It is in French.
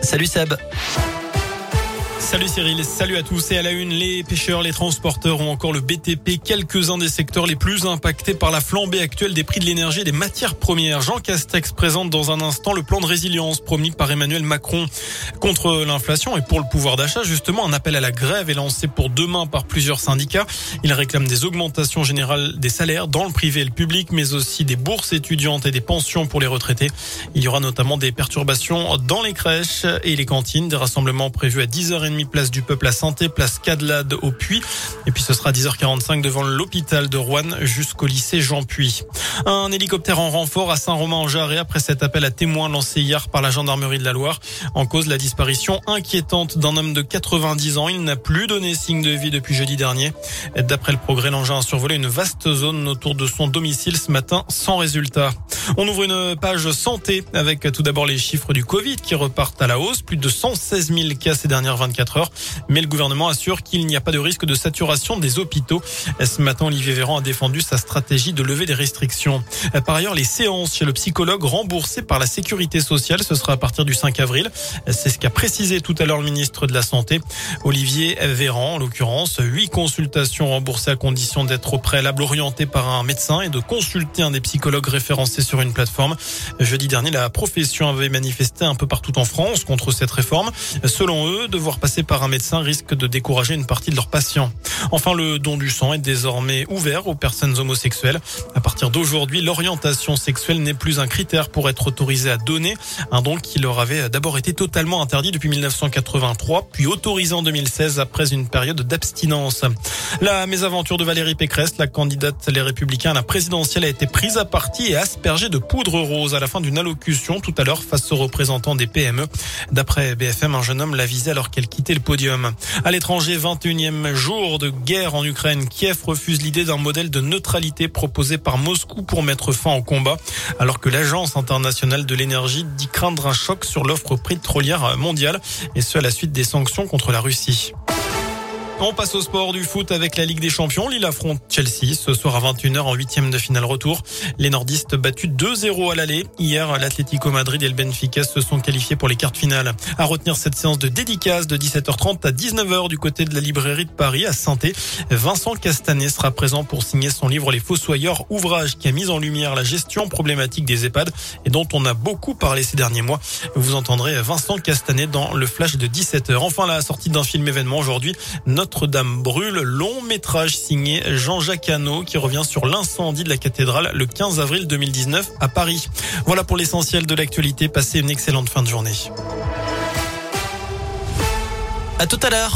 Salut Seb. Salut Cyril, salut à tous et à la une, les pêcheurs, les transporteurs ont encore le BTP, quelques-uns des secteurs les plus impactés par la flambée actuelle des prix de l'énergie et des matières premières. Jean Castex présente dans un instant le plan de résilience promis par Emmanuel Macron contre l'inflation et pour le pouvoir d'achat. Justement, un appel à la grève est lancé pour demain par plusieurs syndicats. Ils réclament des augmentations générales des salaires dans le privé et le public, mais aussi des bourses étudiantes et des pensions pour les retraités. Il y aura notamment des perturbations dans les crèches et les cantines, des rassemblements prévus à 10h30 place du Peuple à Santé, place Cadelade au Puy. Et puis ce sera 10h45 devant l'hôpital de Rouen jusqu'au lycée Jean Puy. Un hélicoptère en renfort à Saint-Romain-en-Jarret après cet appel à témoins lancé hier par la gendarmerie de la Loire. En cause, la disparition inquiétante d'un homme de 90 ans. Il n'a plus donné signe de vie depuis jeudi dernier. D'après le progrès, l'engin a survolé une vaste zone autour de son domicile ce matin sans résultat. On ouvre une page santé avec tout d'abord les chiffres du Covid qui repartent à la hausse. Plus de 116 000 cas ces dernières 24 heures. Mais le gouvernement assure qu'il n'y a pas de risque de saturation des hôpitaux. Ce matin, Olivier Véran a défendu sa stratégie de lever des restrictions. Par ailleurs, les séances chez le psychologue remboursées par la sécurité sociale, ce sera à partir du 5 avril. C'est ce qu'a précisé tout à l'heure le ministre de la Santé, Olivier Véran, en l'occurrence. Huit consultations remboursées à condition d'être au préalable orienté par un médecin et de consulter un des psychologues référencés sur une plateforme. Jeudi dernier, la profession avait manifesté un peu partout en France contre cette réforme. Selon eux, devoir passer par un médecin risque de décourager une partie de leurs patients. Enfin, le don du sang est désormais ouvert aux personnes homosexuelles. À partir d'aujourd'hui, l'orientation sexuelle n'est plus un critère pour être autorisé à donner. Un don qui leur avait d'abord été totalement interdit depuis 1983, puis autorisé en 2016 après une période d'abstinence. La mésaventure de Valérie Pécresse, la candidate Les Républicains à la présidentielle, a été prise à partie et aspergée de poudre rose à la fin d'une allocution tout à l'heure face aux représentants des PME. D'après BFM, un jeune homme l'a visé alors qu'elle quittait le podium. À l'étranger, 21e jour de guerre en Ukraine. Kiev refuse l'idée d'un modèle de neutralité proposé par Moscou pour mettre fin au combat, alors que l'Agence internationale de l'énergie dit craindre un choc sur l'offre pétrolière mondiale, et ce à la suite des sanctions contre la Russie. On passe au sport du foot avec la Ligue des Champions. Lille affronte Chelsea ce soir à 21h en huitième de finale retour. Les nordistes battus 2-0 à l'aller. Hier, l'Atlético Madrid et le Benfica se sont qualifiés pour les quarts finales. À retenir cette séance de dédicace de 17h30 à 19h du côté de la librairie de Paris à saint Vincent Castanet sera présent pour signer son livre Les Fossoyeurs, ouvrage qui a mis en lumière la gestion problématique des EHPAD et dont on a beaucoup parlé ces derniers mois. Vous entendrez Vincent Castanet dans le flash de 17h. Enfin, la sortie d'un film événement aujourd'hui. Notre-Dame brûle, long métrage signé Jean-Jacques Hano qui revient sur l'incendie de la cathédrale le 15 avril 2019 à Paris. Voilà pour l'essentiel de l'actualité. Passez une excellente fin de journée. À tout à l'heure.